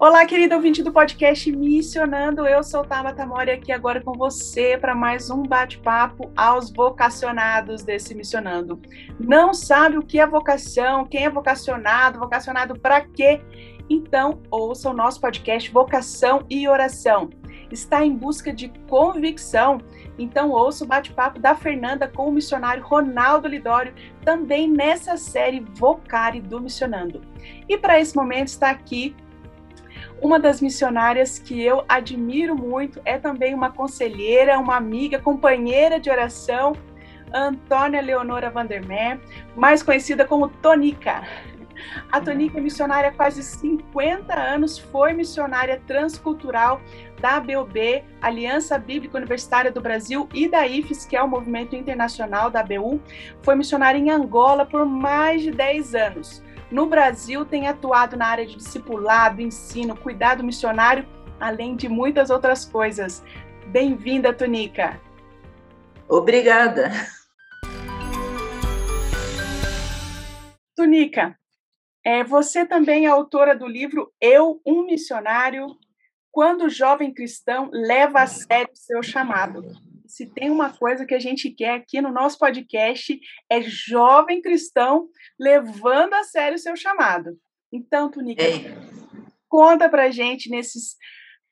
Olá, querido ouvinte do podcast Missionando. Eu sou Tabata Mori aqui agora com você para mais um bate-papo aos vocacionados desse Missionando. Não sabe o que é vocação? Quem é vocacionado? Vocacionado para quê? Então, ouça o nosso podcast Vocação e Oração. Está em busca de convicção? Então, ouça o bate-papo da Fernanda com o missionário Ronaldo Lidório, também nessa série Vocare do Missionando. E para esse momento está aqui uma das missionárias que eu admiro muito é também uma conselheira, uma amiga, companheira de oração, Antônia Leonora Vandermeer, mais conhecida como Tonica. A Tonica é missionária há quase 50 anos, foi missionária transcultural da ABUB, Aliança Bíblica Universitária do Brasil, e da IFES, que é o movimento internacional da ABU. Foi missionária em Angola por mais de 10 anos no Brasil tem atuado na área de discipulado, ensino, cuidado missionário, além de muitas outras coisas. Bem-vinda, Tunica. Obrigada. Tunica, é, você também é autora do livro Eu, um Missionário, quando o jovem cristão leva a sério seu chamado se tem uma coisa que a gente quer aqui no nosso podcast é jovem cristão levando a sério o seu chamado. Então, Tunica, é. conta pra gente nesses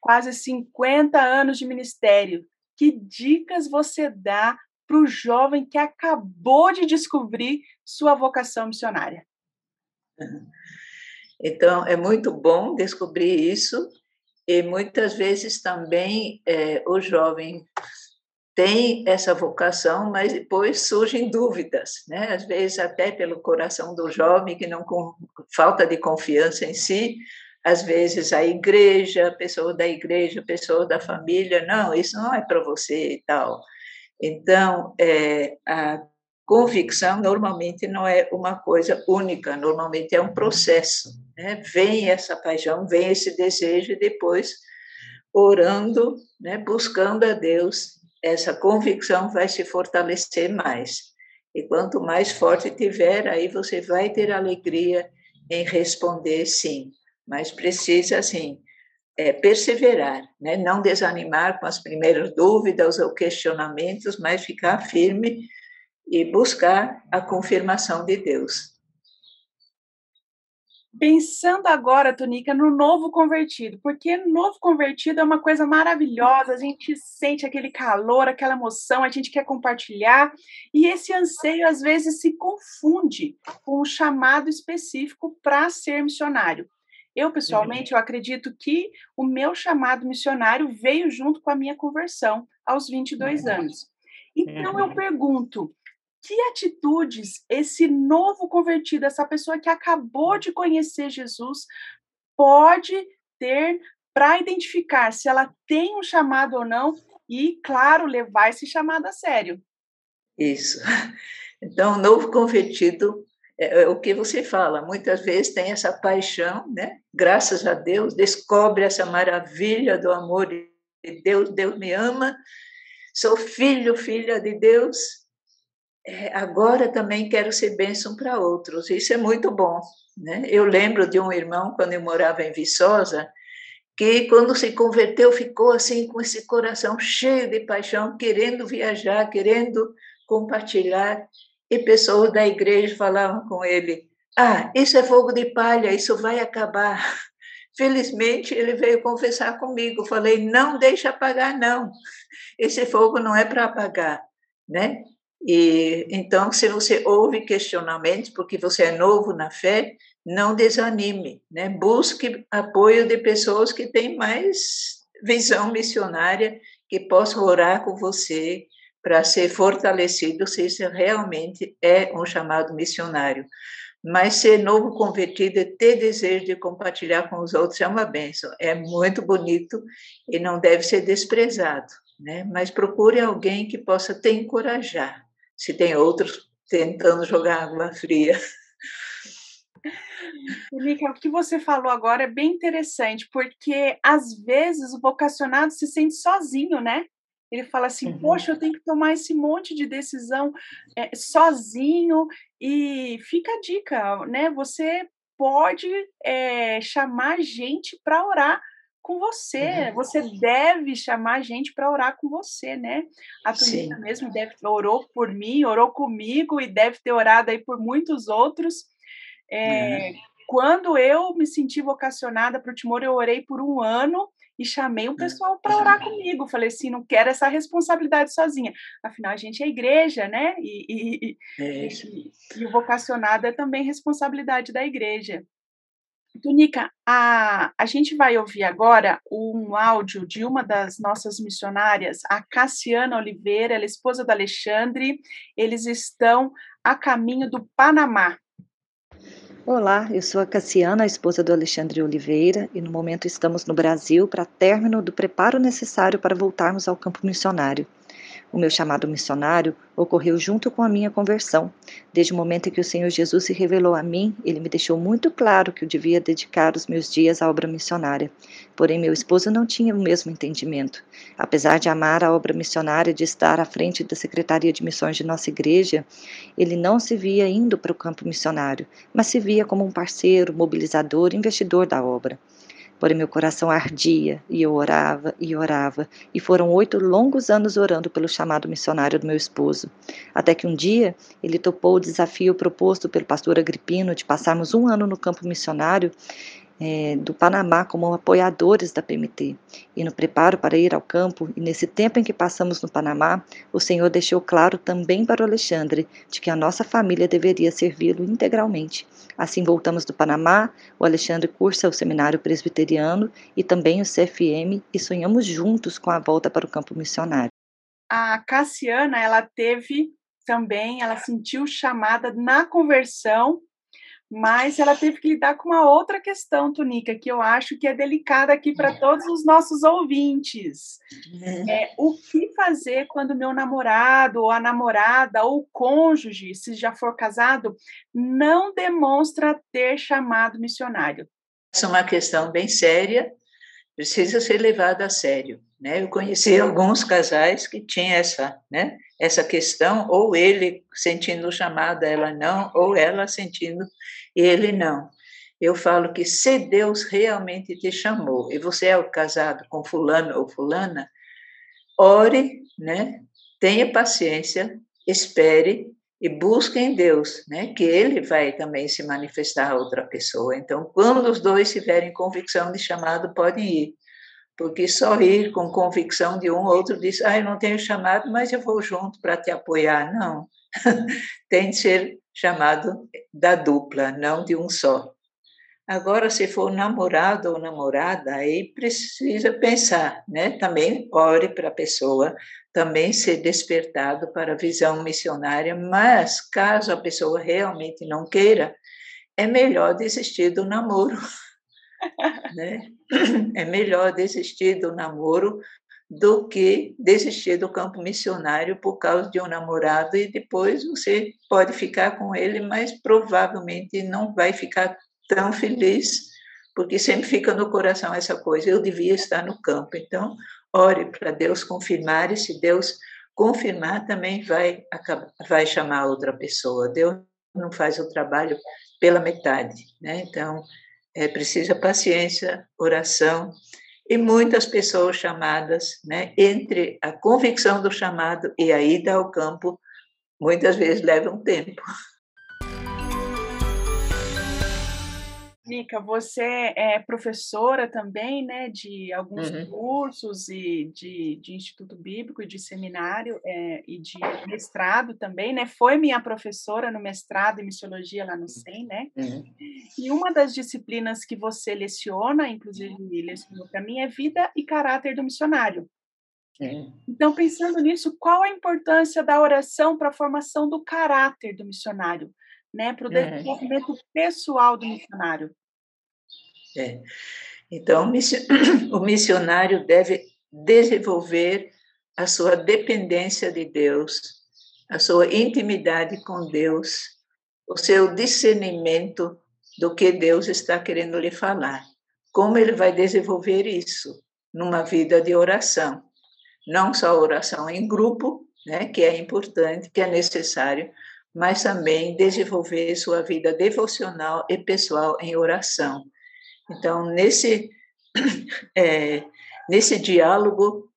quase 50 anos de ministério, que dicas você dá para o jovem que acabou de descobrir sua vocação missionária? Então, é muito bom descobrir isso, e muitas vezes também é, o jovem tem essa vocação, mas depois surgem dúvidas, né? Às vezes até pelo coração do jovem que não com falta de confiança em si, às vezes a igreja, a pessoa da igreja, a pessoa da família, não, isso não é para você e tal. Então, é, a convicção normalmente não é uma coisa única, normalmente é um processo. Né? Vem essa paixão, vem esse desejo e depois orando, né, buscando a Deus essa convicção vai se fortalecer mais. E quanto mais forte tiver, aí você vai ter alegria em responder sim. Mas precisa, assim, é, perseverar, né? não desanimar com as primeiras dúvidas ou questionamentos, mas ficar firme e buscar a confirmação de Deus. Pensando agora, Tonica, no novo convertido, porque novo convertido é uma coisa maravilhosa, a gente sente aquele calor, aquela emoção, a gente quer compartilhar, e esse anseio às vezes se confunde com um chamado específico para ser missionário. Eu, pessoalmente, eu acredito que o meu chamado missionário veio junto com a minha conversão aos 22 anos. Então, eu pergunto, que atitudes esse novo convertido, essa pessoa que acabou de conhecer Jesus, pode ter para identificar se ela tem um chamado ou não e, claro, levar esse chamado a sério. Isso. Então, o novo convertido é, é o que você fala, muitas vezes tem essa paixão, né? Graças a Deus, descobre essa maravilha do amor de Deus, Deus me ama, sou filho, filha de Deus, agora também quero ser bênção para outros. Isso é muito bom. Né? Eu lembro de um irmão, quando eu morava em Viçosa, que quando se converteu ficou assim com esse coração cheio de paixão, querendo viajar, querendo compartilhar, e pessoas da igreja falavam com ele: "Ah, isso é fogo de palha, isso vai acabar". Felizmente ele veio confessar comigo. Falei: "Não deixa apagar não. Esse fogo não é para apagar, né? E então, se você ouve questionamentos, porque você é novo na fé, não desanime, né? Busque apoio de pessoas que têm mais visão missionária, que possam orar com você para ser fortalecido se isso realmente é um chamado missionário. Mas ser novo convertido e ter desejo de compartilhar com os outros é uma benção, é muito bonito e não deve ser desprezado. né? Mas procure alguém que possa te encorajar. Se tem outros tentando jogar água fria. Mica, o que você falou agora é bem interessante, porque às vezes o vocacionado se sente sozinho, né? Ele fala assim: uhum. Poxa, eu tenho que tomar esse monte de decisão é, sozinho. E fica a dica, né? Você pode é, chamar gente para orar com você. Uhum. Você deve chamar gente para orar com você, né? A Tunica mesmo deve orou por mim, orou comigo e deve ter orado aí por muitos outros. É, uhum. Quando eu me senti vocacionada para o Timor, eu orei por um ano e chamei o pessoal para orar comigo. Falei assim, não quero essa responsabilidade sozinha. Afinal, a gente é igreja, né? E, e, é e, e o vocacionado é também responsabilidade da igreja. Tunica, a, a gente vai ouvir agora um áudio de uma das nossas missionárias, a Cassiana Oliveira, ela é esposa do Alexandre. Eles estão a caminho do Panamá. Olá, eu sou a Cassiana, a esposa do Alexandre Oliveira, e no momento estamos no Brasil para término do preparo necessário para voltarmos ao campo missionário. O meu chamado missionário ocorreu junto com a minha conversão. Desde o momento em que o Senhor Jesus se revelou a mim, ele me deixou muito claro que eu devia dedicar os meus dias à obra missionária. Porém, meu esposo não tinha o mesmo entendimento. Apesar de amar a obra missionária, de estar à frente da Secretaria de Missões de nossa igreja, ele não se via indo para o campo missionário, mas se via como um parceiro, mobilizador, investidor da obra. Porém, meu coração ardia e eu orava e orava, e foram oito longos anos orando pelo chamado missionário do meu esposo. Até que um dia ele topou o desafio proposto pelo pastor Agripino de passarmos um ano no campo missionário é, do Panamá como apoiadores da PMT. E no preparo para ir ao campo, e nesse tempo em que passamos no Panamá, o Senhor deixou claro também para o Alexandre de que a nossa família deveria servi-lo integralmente. Assim voltamos do Panamá, o Alexandre cursa o seminário presbiteriano e também o CFM e sonhamos juntos com a volta para o campo missionário. A Cassiana, ela teve também, ela sentiu chamada na conversão mas ela teve que lidar com uma outra questão, Tunica, que eu acho que é delicada aqui para é. todos os nossos ouvintes. É. é, o que fazer quando meu namorado, ou a namorada, ou o cônjuge, se já for casado, não demonstra ter chamado missionário? Essa é uma questão bem séria, precisa ser levada a sério. Né? Eu conheci alguns casais que tinham essa, né? essa questão, ou ele sentindo chamada, ela não, ou ela sentindo ele não. Eu falo que se Deus realmente te chamou e você é casado com fulano ou fulana, ore, né? Tenha paciência, espere e busque em Deus, né? Que Ele vai também se manifestar a outra pessoa. Então, quando os dois tiverem convicção de chamado, podem ir porque só ir com convicção de um, outro diz, ah, eu não tenho chamado, mas eu vou junto para te apoiar. Não, tem de ser chamado da dupla, não de um só. Agora, se for namorado ou namorada, aí precisa pensar, né? Também ore para a pessoa, também ser despertado para a visão missionária, mas caso a pessoa realmente não queira, é melhor desistir do namoro né? É melhor desistir do namoro do que desistir do campo missionário por causa de um namorado e depois você pode ficar com ele, mas provavelmente não vai ficar tão feliz, porque sempre fica no coração essa coisa, eu devia estar no campo. Então, ore para Deus confirmar, e se Deus confirmar, também vai, vai chamar outra pessoa. Deus não faz o trabalho pela metade, né? Então, é, precisa paciência, oração e muitas pessoas chamadas, né, entre a convicção do chamado e a ida ao campo, muitas vezes leva um tempo. Nica, você é professora também, né, de alguns uhum. cursos e de, de, Instituto Bíblico e de seminário é, e de mestrado também, né? Foi minha professora no mestrado em missiologia lá no SEM, né? Uhum. E uma das disciplinas que você leciona, inclusive lecionou para mim, é vida e caráter do missionário. Uhum. Então, pensando nisso, qual a importância da oração para a formação do caráter do missionário? né, para o desenvolvimento pessoal do missionário. É. Então, o missionário deve desenvolver a sua dependência de Deus, a sua intimidade com Deus, o seu discernimento do que Deus está querendo lhe falar. Como ele vai desenvolver isso numa vida de oração? Não só oração em grupo, né, que é importante, que é necessário, mas também desenvolver sua vida devocional e pessoal em oração. Então, nesse, é, nesse diálogo,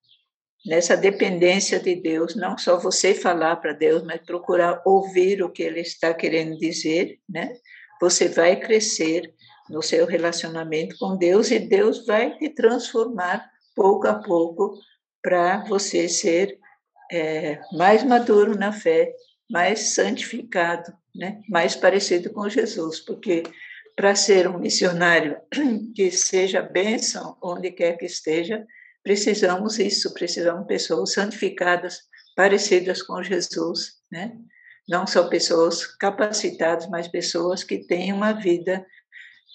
nessa dependência de Deus, não só você falar para Deus, mas procurar ouvir o que Ele está querendo dizer, né? Você vai crescer no seu relacionamento com Deus e Deus vai te transformar pouco a pouco para você ser é, mais maduro na fé, mais santificado, né? mais parecido com Jesus, porque para ser um missionário que seja bênção onde quer que esteja, precisamos isso, precisamos pessoas santificadas, parecidas com Jesus, né? Não só pessoas capacitadas, mas pessoas que têm uma vida,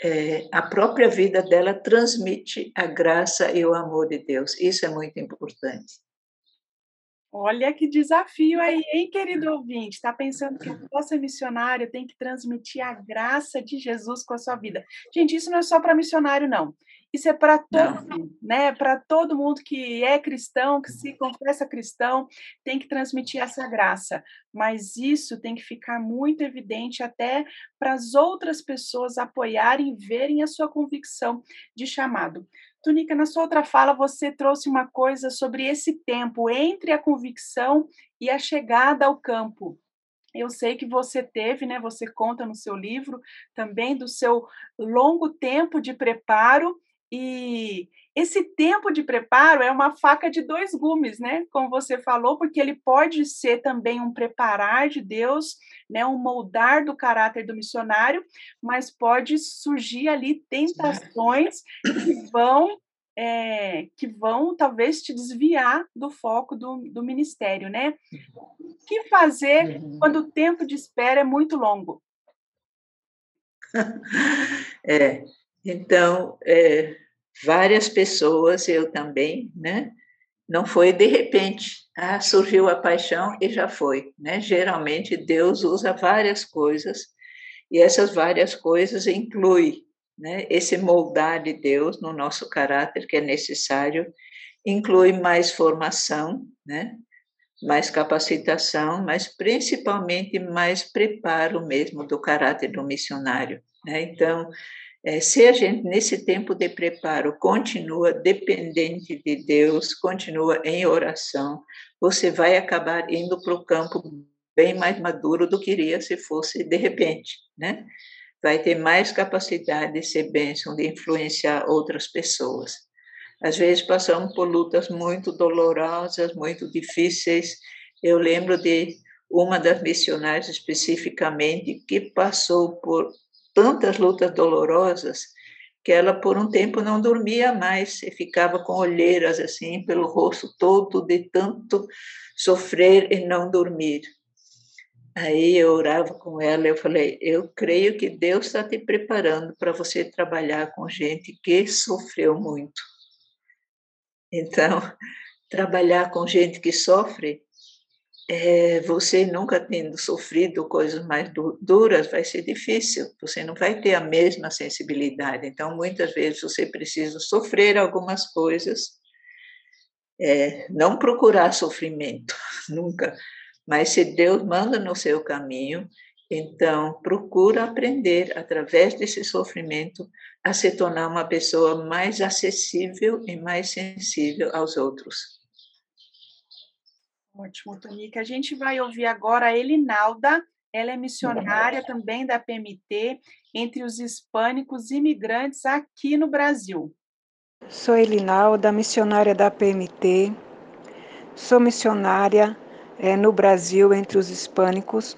é, a própria vida dela transmite a graça e o amor de Deus. Isso é muito importante. Olha que desafio aí, hein, querido ouvinte? Está pensando que você missionário tem que transmitir a graça de Jesus com a sua vida. Gente, isso não é só para missionário, não. Isso é para todo mundo, né? Para todo mundo que é cristão, que se confessa cristão, tem que transmitir essa graça. Mas isso tem que ficar muito evidente até para as outras pessoas apoiarem, verem a sua convicção de chamado. Tunica, na sua outra fala, você trouxe uma coisa sobre esse tempo entre a convicção e a chegada ao campo. Eu sei que você teve, né? Você conta no seu livro também do seu longo tempo de preparo e esse tempo de preparo é uma faca de dois gumes, né? Como você falou, porque ele pode ser também um preparar de Deus, né? Um moldar do caráter do missionário, mas pode surgir ali tentações que vão é, que vão talvez te desviar do foco do, do ministério, né? O que fazer uhum. quando o tempo de espera é muito longo? É, então, é, várias pessoas, eu também, né? Não foi de repente, ah, surgiu a paixão e já foi, né? Geralmente Deus usa várias coisas e essas várias coisas incluem, né? Esse moldar de Deus no nosso caráter que é necessário, inclui mais formação, né? Mais capacitação, mas principalmente mais preparo mesmo do caráter do missionário, né? Então, é, se a gente, nesse tempo de preparo, continua dependente de Deus, continua em oração, você vai acabar indo para o campo bem mais maduro do que iria se fosse de repente, né? Vai ter mais capacidade de ser bênção, de influenciar outras pessoas. Às vezes passamos por lutas muito dolorosas, muito difíceis. Eu lembro de uma das missionárias especificamente que passou por tantas lutas dolorosas que ela por um tempo não dormia mais e ficava com olheiras assim pelo rosto todo de tanto sofrer e não dormir. Aí eu orava com ela, eu falei, eu creio que Deus está te preparando para você trabalhar com gente que sofreu muito. Então, trabalhar com gente que sofre é, você nunca tendo sofrido coisas mais du duras, vai ser difícil, você não vai ter a mesma sensibilidade. Então, muitas vezes você precisa sofrer algumas coisas, é, não procurar sofrimento, nunca, mas se Deus manda no seu caminho, então procura aprender através desse sofrimento a se tornar uma pessoa mais acessível e mais sensível aos outros. Ótimo, Tonica. A gente vai ouvir agora a Elinalda. Ela é missionária também da PMT entre os hispânicos imigrantes aqui no Brasil. Sou Elinalda, missionária da PMT. Sou missionária é, no Brasil entre os hispânicos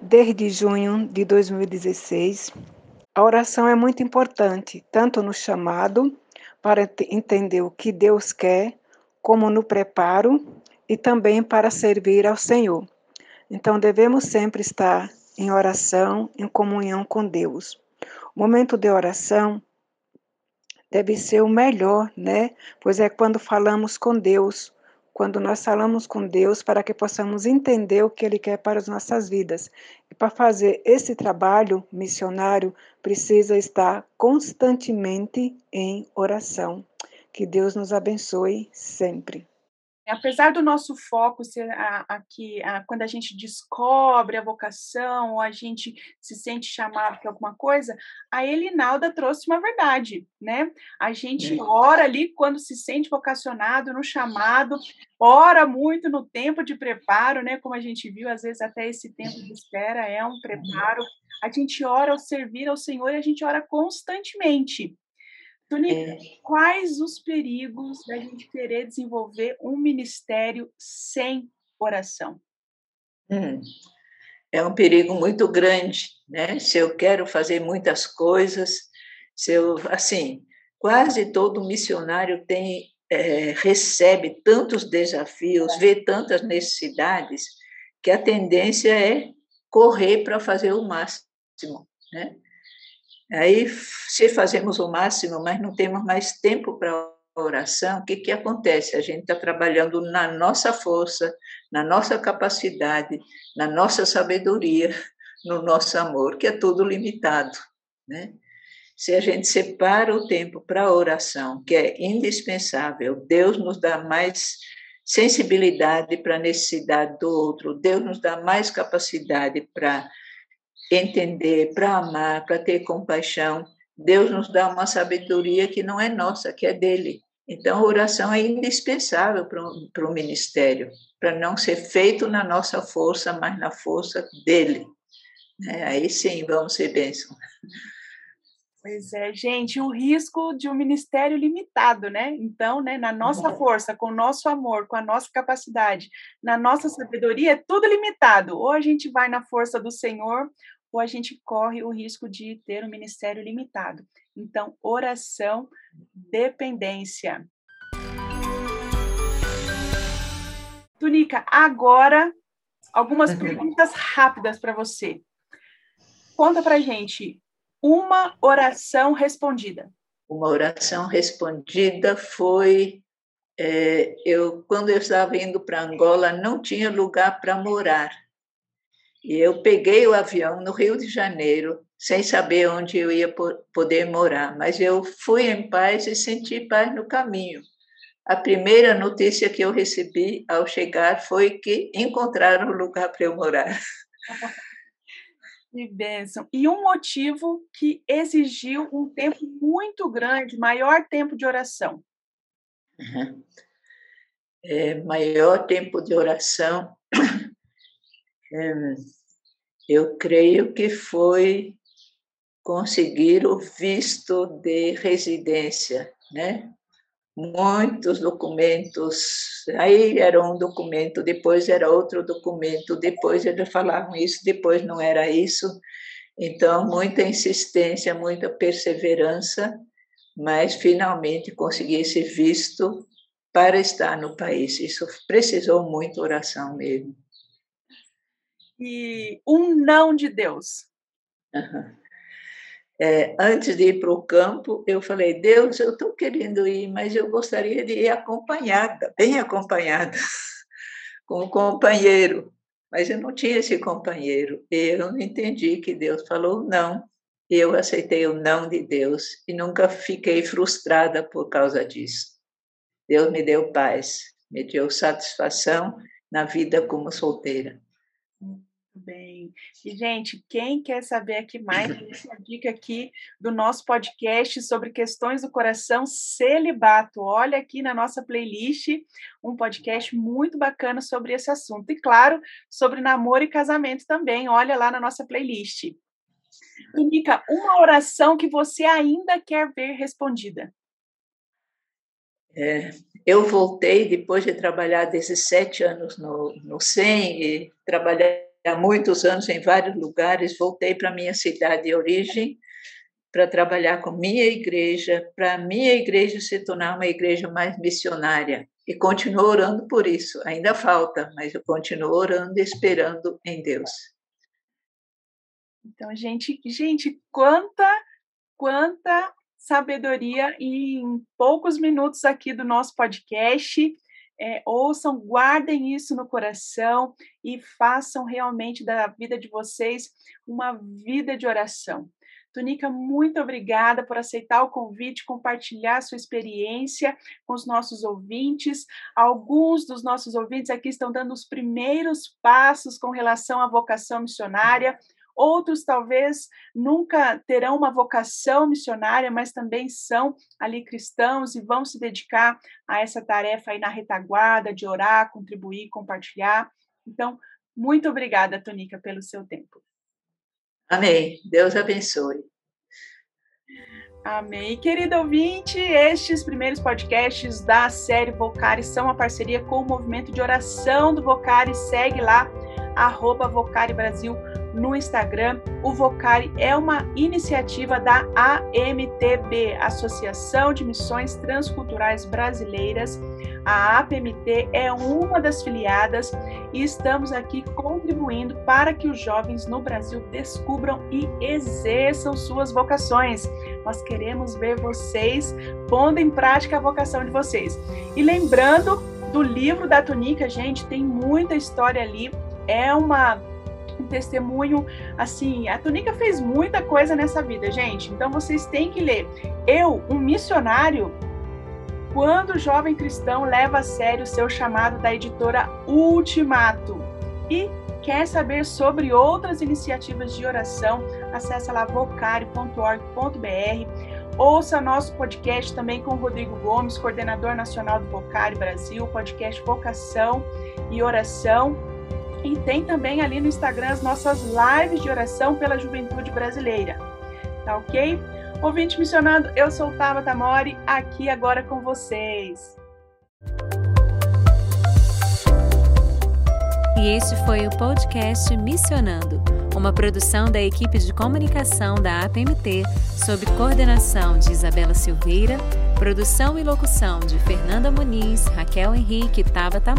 desde junho de 2016. A oração é muito importante, tanto no chamado, para entender o que Deus quer, como no preparo e também para servir ao Senhor. Então devemos sempre estar em oração, em comunhão com Deus. O momento de oração deve ser o melhor, né? Pois é quando falamos com Deus, quando nós falamos com Deus para que possamos entender o que Ele quer para as nossas vidas. E para fazer esse trabalho missionário, precisa estar constantemente em oração. Que Deus nos abençoe sempre. Apesar do nosso foco ser aqui, quando a gente descobre a vocação, ou a gente se sente chamado para alguma coisa, a Elinalda trouxe uma verdade, né? A gente ora ali quando se sente vocacionado no chamado, ora muito no tempo de preparo, né? Como a gente viu, às vezes até esse tempo de espera é um preparo. A gente ora ao servir ao Senhor e a gente ora constantemente. Tônica, é. quais os perigos da gente querer desenvolver um ministério sem oração? Hum, é um perigo muito grande, né? Se eu quero fazer muitas coisas, se eu, assim, quase todo missionário tem é, recebe tantos desafios, vê tantas necessidades, que a tendência é correr para fazer o máximo, né? Aí, se fazemos o máximo, mas não temos mais tempo para oração, o que, que acontece? A gente está trabalhando na nossa força, na nossa capacidade, na nossa sabedoria, no nosso amor, que é tudo limitado, né? Se a gente separa o tempo para a oração, que é indispensável, Deus nos dá mais sensibilidade para a necessidade do outro, Deus nos dá mais capacidade para entender, para amar, para ter compaixão. Deus nos dá uma sabedoria que não é nossa, que é dele. Então, a oração é indispensável para o ministério, para não ser feito na nossa força, mas na força dele. É, aí sim, vamos ser bênção. Pois é, gente, o risco de um ministério limitado, né? Então, né, na nossa uhum. força, com o nosso amor, com a nossa capacidade, na nossa sabedoria, é tudo limitado. Ou a gente vai na força do Senhor, ou a gente corre o risco de ter um ministério limitado. Então, oração, dependência. Tunica, agora algumas uhum. perguntas rápidas para você. Conta para gente uma oração respondida. Uma oração respondida foi é, eu quando eu estava indo para Angola não tinha lugar para morar e eu peguei o avião no Rio de Janeiro, sem saber onde eu ia poder morar, mas eu fui em paz e senti paz no caminho. A primeira notícia que eu recebi ao chegar foi que encontraram um lugar para eu morar. Que bênção. E um motivo que exigiu um tempo muito grande, maior tempo de oração. Uhum. É, maior tempo de oração. Eu creio que foi conseguir o visto de residência, né? Muitos documentos, aí era um documento, depois era outro documento, depois eles falavam isso, depois não era isso. Então, muita insistência, muita perseverança, mas finalmente consegui esse visto para estar no país. Isso precisou muito oração mesmo e um não de Deus? É, antes de ir para o campo, eu falei: Deus, eu estou querendo ir, mas eu gostaria de ir acompanhada, bem acompanhada, com um companheiro. Mas eu não tinha esse companheiro. Eu não entendi que Deus falou não. Eu aceitei o não de Deus e nunca fiquei frustrada por causa disso. Deus me deu paz, me deu satisfação na vida como solteira bem. E, gente, quem quer saber aqui mais, essa dica aqui do nosso podcast sobre questões do coração celibato. Olha aqui na nossa playlist um podcast muito bacana sobre esse assunto. E, claro, sobre namoro e casamento também. Olha lá na nossa playlist. E, uma oração que você ainda quer ver respondida. É, eu voltei depois de trabalhar desses sete anos no, no SEM e trabalhar há muitos anos em vários lugares, voltei para minha cidade de origem para trabalhar com minha igreja, para minha igreja se tornar uma igreja mais missionária. E continuo orando por isso. Ainda falta, mas eu continuo orando e esperando em Deus. Então, gente, gente, quanta, quanta sabedoria em poucos minutos aqui do nosso podcast. É, ouçam, guardem isso no coração e façam realmente da vida de vocês uma vida de oração. Tunica, muito obrigada por aceitar o convite, compartilhar sua experiência com os nossos ouvintes. Alguns dos nossos ouvintes aqui estão dando os primeiros passos com relação à vocação missionária. Outros talvez nunca terão uma vocação missionária, mas também são ali cristãos e vão se dedicar a essa tarefa aí na retaguarda de orar, contribuir, compartilhar. Então, muito obrigada, Tonica, pelo seu tempo. Amém. Deus abençoe. Amém. Querido ouvinte, estes primeiros podcasts da série Vocari são uma parceria com o movimento de oração do Vocari. Segue lá, arroba Vocari Brasil no Instagram. O Vocari é uma iniciativa da AMTB, Associação de Missões Transculturais Brasileiras. A APMT é uma das filiadas e estamos aqui contribuindo para que os jovens no Brasil descubram e exerçam suas vocações. Nós queremos ver vocês pondo em prática a vocação de vocês. E lembrando do livro da Tunica, gente, tem muita história ali. É uma um testemunho assim. A Tunica fez muita coisa nessa vida, gente. Então vocês têm que ler. Eu, um missionário, quando o jovem cristão leva a sério seu chamado da editora Ultimato e quer saber sobre outras iniciativas de oração, acesse lá vocari.org.br. Ouça nosso podcast também com o Rodrigo Gomes, coordenador nacional do Vocari Brasil, podcast Vocação e Oração. E tem também ali no Instagram as nossas lives de oração pela juventude brasileira. Tá ok? Ouvinte missionando, eu sou Tabata Mori, aqui agora com vocês. E este foi o podcast Missionando, uma produção da equipe de comunicação da APMT, sob coordenação de Isabela Silveira, produção e locução de Fernanda Muniz, Raquel Henrique e Tabata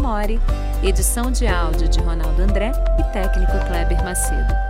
edição de áudio de Ronaldo André e técnico Kleber Macedo.